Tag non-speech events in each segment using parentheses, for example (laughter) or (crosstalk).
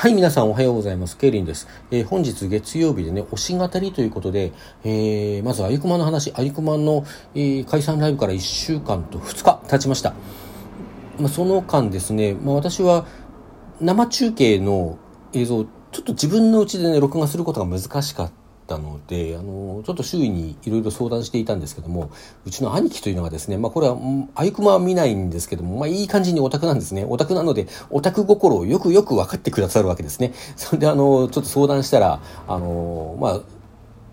はい、皆さんおはようございます。ケイリンです。えー、本日月曜日でね、推し語りということで、えー、まずあゆくまの話、あゆくまの、えー、解散ライブから1週間と2日経ちました。まあ、その間ですね、まあ、私は生中継の映像、ちょっと自分のうちでね、録画することが難しかった。ったのであのちょっと周囲にいろいろ相談していたんですけどもうちの兄貴というのはですね、まあ、これはあゆくまは見ないんですけども、まあ、いい感じにオタクなんですね。オタクなのでオタク心をよくよく分かってくださるわけですね。それであのちょっと相談したらあのまあ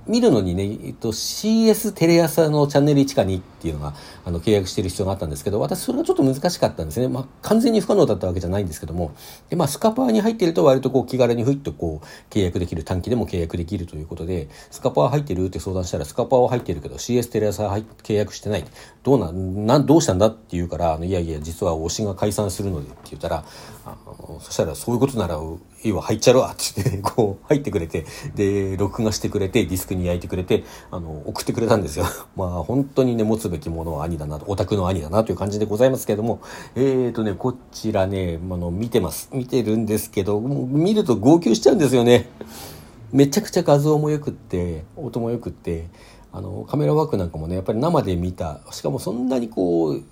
見るのにね、えっと、CS テレ朝のチャンネル1か2っていうのが、あの、契約してる必要があったんですけど、私それがちょっと難しかったんですね。まあ、完全に不可能だったわけじゃないんですけども、で、まあ、スカパーに入っていると割とこう、気軽にふいっとこう、契約できる、短期でも契約できるということで、スカパー入ってるって相談したら、スカパーは入ってるけど、CS テレ朝は契約してない。どうな、なん、どうしたんだって言うから、いやいや、実は推しが解散するのでって言ったら、あのそしたら、そういうことなら、いいわ、入っちゃうわってって、こう、入ってくれて、で、録画してくれて、ディスクに焼いてくれて、あの、送ってくれたんですよ。(laughs) まあ、本当にね、持つべきものは兄だなと、オタクの兄だなという感じでございますけれども、えーとね、こちらね、あの、見てます。見てるんですけど、見ると号泣しちゃうんですよね。めちゃくちゃ画像も良くって、音も良くって、あの、カメラワークなんかもね、やっぱり生で見た、しかもそんなにこう、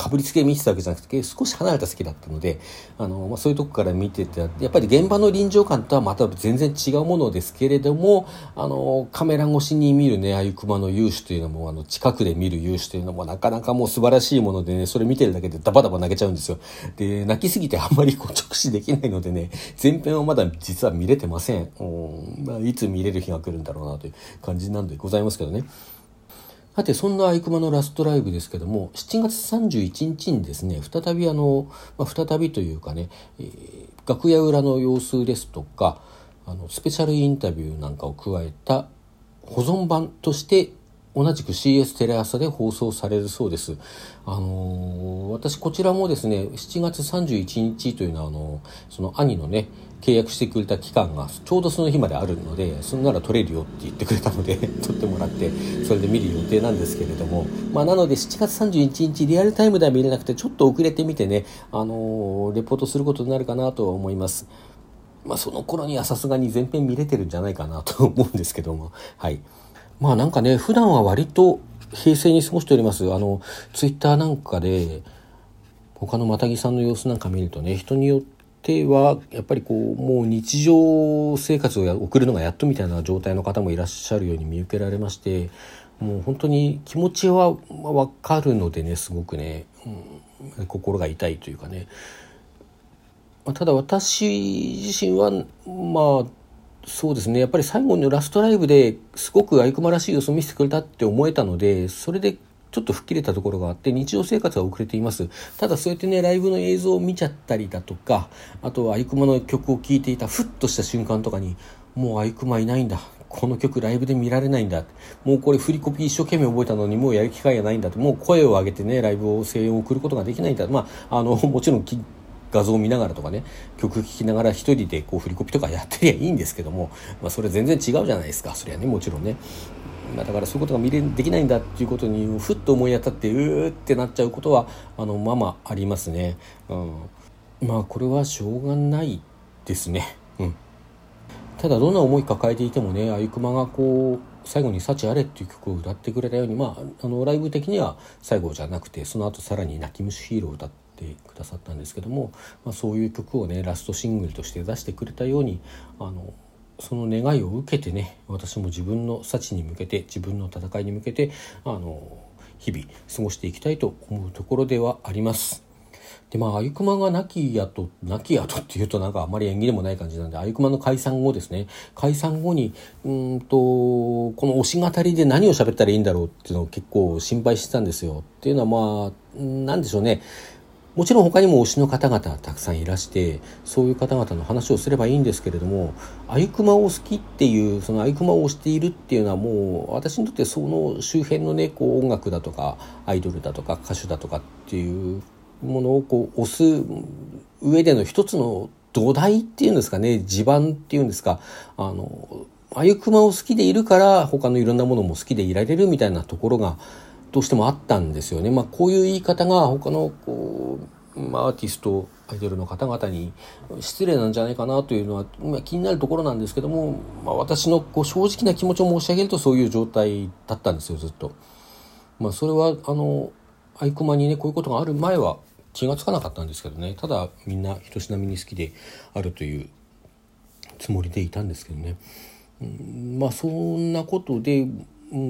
かぶりつけ見てたわけじゃなくて少し離れた席だったのであの、まあ、そういうとこから見ててやっぱり現場の臨場感とはまた全然違うものですけれどもあのカメラ越しに見るねああいう熊の勇姿というのもあの近くで見る勇姿というのもなかなかもう素晴らしいものでねそれ見てるだけでダバダバ泣けちゃうんですよ。で泣きすぎてあんまりこう直視できないのでね前編はまだ実は見れてません、うんまあ、いつ見れる日が来るんだろうなという感じなんでございますけどね。さて、そんなアイクマのラストライブですけども、7月31日にですね、再びあの、まあ、再びというかね、えー、楽屋裏の様子ですとか、あの、スペシャルインタビューなんかを加えた保存版として同じく CS テレ朝で放送されるそうです。あのー、私こちらもですね、7月31日というのは、あのー、その兄のね、契約してくれた期間がちょうどその日まであるので、そんなら撮れるよって言ってくれたので (laughs) 撮ってもらって、それで見る予定なんですけれども、まあなので7月31日リアルタイムでは見れなくて、ちょっと遅れてみてね、あのー、レポートすることになるかなとは思います。まあその頃にはさすがに全編見れてるんじゃないかなと思うんですけども、はい。まあなんかね、普段は割と平静に過ごしております。あの、ツイッターなんかで、他のマタギさんの様子なんか見るとね、人によっては、やっぱりこう、もう日常生活を送るのがやっとみたいな状態の方もいらっしゃるように見受けられまして、もう本当に気持ちはわかるのでね、すごくね、うん、心が痛いというかね。まただ私自身は、まあ、そうですね。やっぱり最後のラストライブですごくあいくまらしい様子を見せてくれたって思えたのでそれでちょっと吹っ切れたところがあって日常生活は遅れています。ただそうやってねライブの映像を見ちゃったりだとかあとはあいくまの曲を聴いていたふっとした瞬間とかにもうあいくまいないんだ。この曲ライブで見られないんだ。もうこれ振りコピー一生懸命覚えたのにもうやる機会がないんだと。もう声を上げてねライブを声援を送ることができないんだ。まああのもちろん画像を見ながらとかね曲聴きながら一人でこう振りコピとかやってりゃいいんですけども、まあ、それ全然違うじゃないですかそりゃねもちろんね。まあ、だからそういうことが見れできないんだっていうことにふっと思い当たってうーってなっちゃうことはあのままありますね。うん、まあこれはしょうがないですね。うん、ただどんな思い抱えていてもねあゆくまがこう最後に「幸あれ」っていう曲を歌ってくれたようにまああのライブ的には最後じゃなくてその後さらに「泣き虫ヒーロー」を歌っててくださったんですけども、まあ、そういう曲をねラストシングルとして出してくれたようにあのその願いを受けてね私も自分の幸に向けて自分の戦いに向けてあの日々過ごしていきたいと思うところではあります。でまあ、あゆくまが亡き後、亡き後っていうとなんかあまり縁起でもない感じなんで、あゆくまの解散後ですね、解散後に、うんと、この推し語りで何を喋ったらいいんだろうっていうのを結構心配してたんですよ。っていうのはまあ、なんでしょうね、もちろん他にも推しの方々たくさんいらしてそういう方々の話をすればいいんですけれどもあゆくまを好きっていうそのあゆくまを推しているっていうのはもう私にとってその周辺のねこう音楽だとかアイドルだとか歌手だとかっていうものをこう推す上での一つの土台っていうんですかね地盤っていうんですか。あのあゆくまを好きでいるから他のいろんなものも好きでいられるみたいなところがどうしてもあったんですよね。まあ、こういう言い方が他のこう、ま、アーティストアイドルの方々に失礼なんじゃないかなというのは、まあ、気になるところなんですけども、まあ、私のこう正直な気持ちを申し上げるとそういう状態だったんですよずっと。まあ、それはあのアイコマにねこういうことがある前は気が付かなかったんですけどねただみんな人しなみに好きであるというつもりでいたんですけどね、うん、まあそんなことで、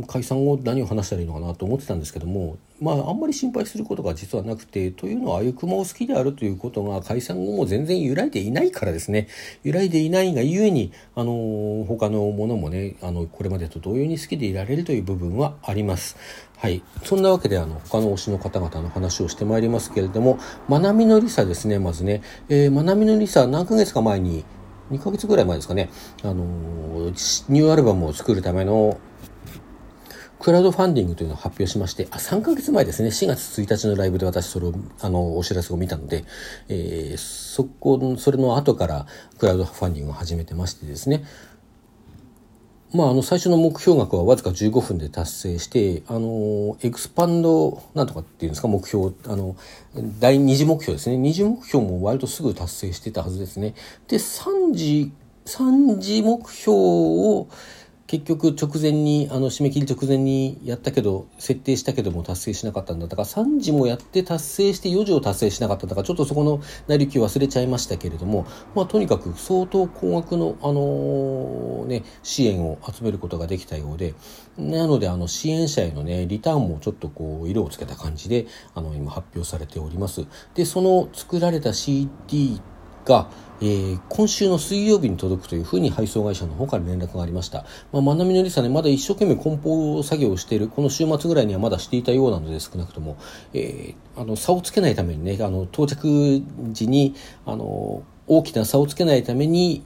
解散後何を話したらいいのかなと思ってたんですけどもまああんまり心配することが実はなくてというのはあゆくまを好きであるということが解散後も全然揺らいでいないからですね揺らいでいないがゆえにあの他のものもねあのこれまでと同様に好きでいられるという部分はあります。はい。そんなわけで、あの、他の推しの方々の話をしてまいりますけれども、まなみのりさですね、まずね。えー、まなみのりさ、何ヶ月か前に、2ヶ月ぐらい前ですかね、あのー、ニューアルバムを作るためのクラウドファンディングというのを発表しまして、あ、3ヶ月前ですね、4月1日のライブで私それを、あの、お知らせを見たので、えー、そこ、それの後からクラウドファンディングを始めてましてですね、まあ、あの、最初の目標額はわずか15分で達成して、あの、エクスパンド、なんとかっていうんですか、目標、あの、第二次目標ですね。二次目標も割とすぐ達成してたはずですね。で、3次、3次目標を、結局直前にあの締め切り直前にやったけど設定したけども達成しなかったんだったか3時もやって達成して4時を達成しなかったんだかちょっとそこの成り行き忘れちゃいましたけれども、まあ、とにかく相当高額の、あの、ね、支援を集めることができたようでなのであの支援者への、ね、リターンもちょっとこう色をつけた感じであの今発表されております。でその作られた CD が、えー、今週の水曜日に届くというふうに配送会社の方から連絡がありました。まあ、まなみのりさね、まだ一生懸命梱包作業をしている、この週末ぐらいにはまだしていたようなので、少なくとも、えー、あの、差をつけないためにね、あの、到着時に、あの、大きな差をつけないために、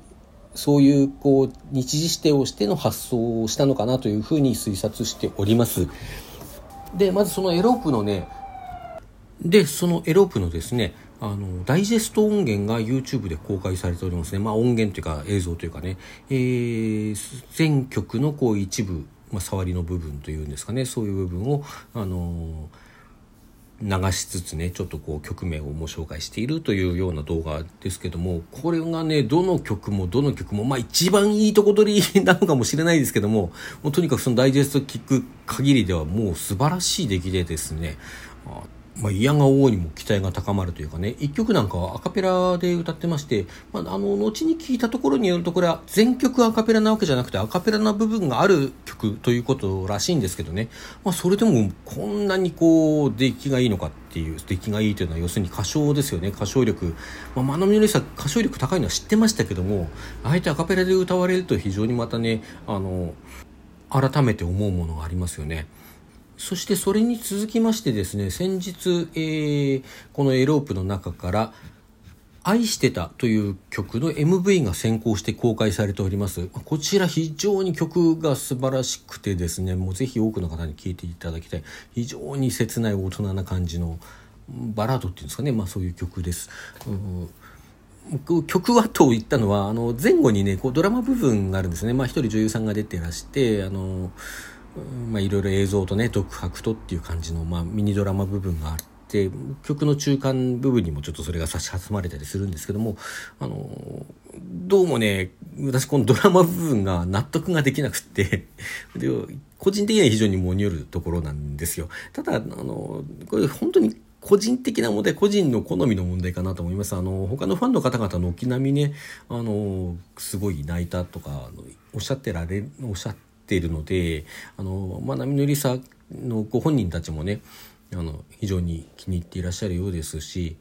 そういう、こう、日時指定をしての発送をしたのかなというふうに推察しております。で、まずそのエロープのね、で、そのエロープのですね、あの、ダイジェスト音源が YouTube で公開されておりますね。まあ音源というか映像というかね、えー、全曲のこう一部、まあ触りの部分というんですかね、そういう部分を、あのー、流しつつね、ちょっとこう曲名をも紹介しているというような動画ですけども、これがね、どの曲もどの曲も、まあ一番いいとこ取り (laughs) なのかもしれないですけども、もうとにかくそのダイジェスト聞く限りではもう素晴らしい出来でですね、まあ、嫌が王にも期待が高まるというかね、一曲なんかはアカペラで歌ってまして、まあ、あの、後に聞いたところによると、これは全曲アカペラなわけじゃなくて、アカペラな部分がある曲ということらしいんですけどね、まあ、それでもこんなにこう、出来がいいのかっていう、出来がいいというのは、要するに歌唱ですよね、歌唱力。まあ、マナミのりさ歌唱力高いのは知ってましたけども、あえてアカペラで歌われると非常にまたね、あの、改めて思うものがありますよね。そしてそれに続きましてですね、先日、えー、このエロープの中から、愛してたという曲の MV が先行して公開されております。こちら非常に曲が素晴らしくてですね、もうぜひ多くの方に聴いていただきたい。非常に切ない大人な感じのバラードっていうんですかね、まあそういう曲です。曲はと言ったのは、あの前後にね、こうドラマ部分があるんですね。まあ一人女優さんが出てらして、あの、まあ、いろいろ映像とね独白とっていう感じの、まあ、ミニドラマ部分があって曲の中間部分にもちょっとそれが差し挟まれたりするんですけどもあのどうもね私このドラマ部分が納得ができなくってで個人的には非常にもによるところなんですよただあのこれ本当に個人的な問題、個人の好みの問題かなと思います。あの、他のファンの方々の軒並みね、あの、すごい泣いたとか、おっしゃってられ、おっしゃってているのであの、まあ、波のりさのご本人たちもねあの非常に気に入っていらっしゃるようですし、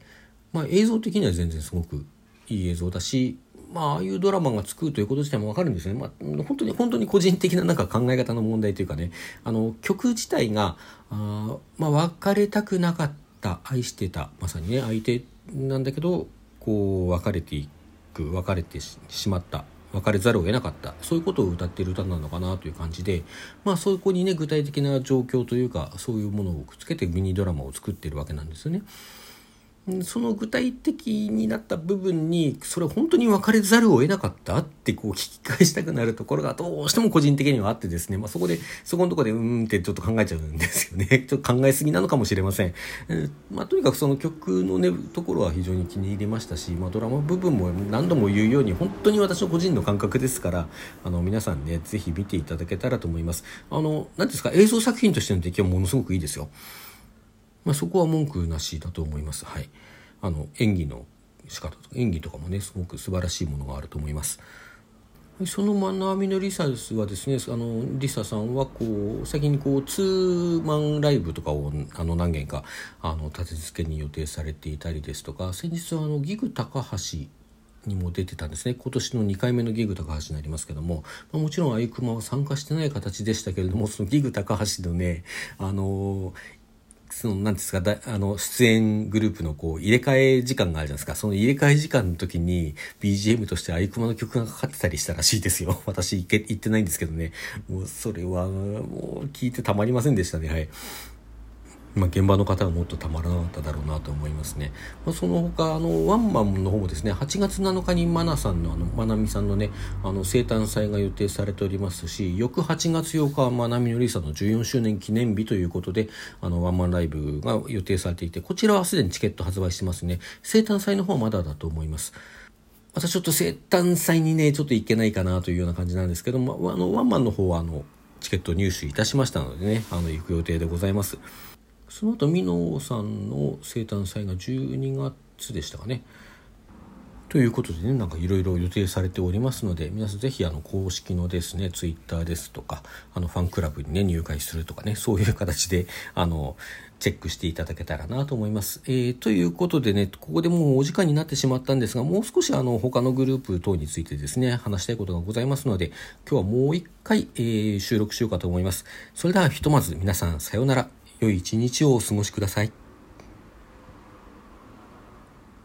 まあ、映像的には全然すごくいい映像だし、まあ、ああいうドラマが作るということ自体もわかるんですよね。まあ、本当に、本当に個人的ななんか考え方の問題というかね、あの、曲自体が、あまあ、別れたくなかった、愛してた、まさにね、相手なんだけど、こう、別れていく、別れてしまった。別れざるを得なかったそういうことを歌っている歌なのかなという感じでまあそこにね具体的な状況というかそういうものをくっつけてミニドラマを作ってるわけなんですよね。その具体的になった部分に、それ本当に別れざるを得なかったってこう聞き返したくなるところがどうしても個人的にはあってですね、まあそこで、そこのとこでうーんってちょっと考えちゃうんですよね。ちょっと考えすぎなのかもしれません。えー、まあとにかくその曲のね、ところは非常に気に入りましたし、まあドラマ部分も何度も言うように、本当に私の個人の感覚ですから、あの皆さんね、ぜひ見ていただけたらと思います。あの、何ですか、映像作品としての出来はものすごくいいですよ。まあ、そこは文句なしだと思います。はい、あの演技の仕方とか演技とかもねすごく素晴らしいものがあると思います。そのマナーミのリサスはですねあのリサさんはこう先にこうツーマンライブとかをあの何件かあの立て付けに予定されていたりですとか先日はあのギグ高橋にも出てたんですね今年の2回目のギグ高橋になりますけども、まあ、もちろんあゆくまは参加してない形でしたけれどもそのギグ高橋のねあのその、なんですか、だあの、出演グループのこう、入れ替え時間があるじゃないですか。その入れ替え時間の時に BGM としてアイクマの曲がかかってたりしたらしいですよ。(laughs) 私行け、行ってないんですけどね。もう、それは、もう、聞いてたまりませんでしたね。はい。まあ、現場の方はもっとたまらなかっただろうなと思いますね。まあ、その他あのワンマンの方もですね8月7日にマナさんのあのまなみさんのねあの生誕祭が予定されておりますし翌8月8日はまなみのりさんの14周年記念日ということであのワンマンライブが予定されていてこちらはすでにチケット発売してますね生誕祭の方はまだだと思います。またちょっと生誕祭にねちょっと行けないかなというような感じなんですけどもあのワンマンの方はあのチケット入手いたしましたのでねあの行く予定でございます。その後ミノさんの生誕祭が12月でしたかね。ということでね、なんかいろいろ予定されておりますので、皆さんぜひあの公式のですね、ツイッターですとか、あのファンクラブにね、入会するとかね、そういう形で、あの、チェックしていただけたらなと思います。えー、ということでね、ここでもうお時間になってしまったんですが、もう少しあの、他のグループ等についてですね、話したいことがございますので、今日はもう一回、えー、収録しようかと思います。それではひとまず皆さんさようなら。良い一日をお過ごしください。